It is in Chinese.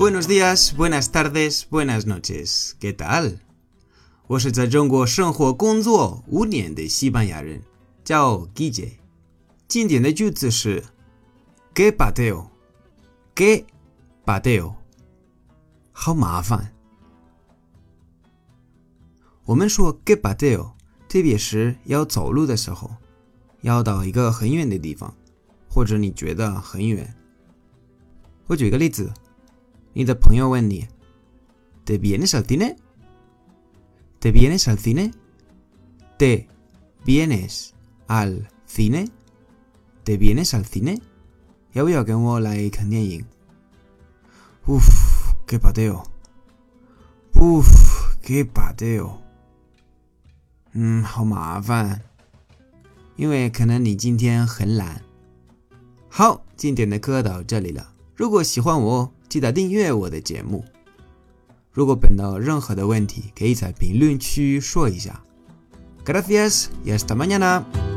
Buenos días, buenas tardes, buenas noches. ¿Qué tal? 我是在中国生活工作五年的西班牙人，叫 Gigi。经典的句子是 “Qué pateo”，“Qué pateo”，好麻烦。我们说 “Qué pateo”，特别是要走路的时候，要到一个很远的地方，或者你觉得很远。我举个例子。你的朋友问你：“¿Te vienes al cine? ¿Te vienes al cine? ¿Te vienes al cine? ¿Te vienes al cine? 要不要跟我来看电影？Uf, qué pateo. Uf, qué pateo. 嗯，好麻烦，因为可能你今天很懒。好，今天的课到这里了。如果喜欢我。 记得订阅我的节目。如果碰到任何的问题，可以在评论区说一下。Gracias y hasta mañana。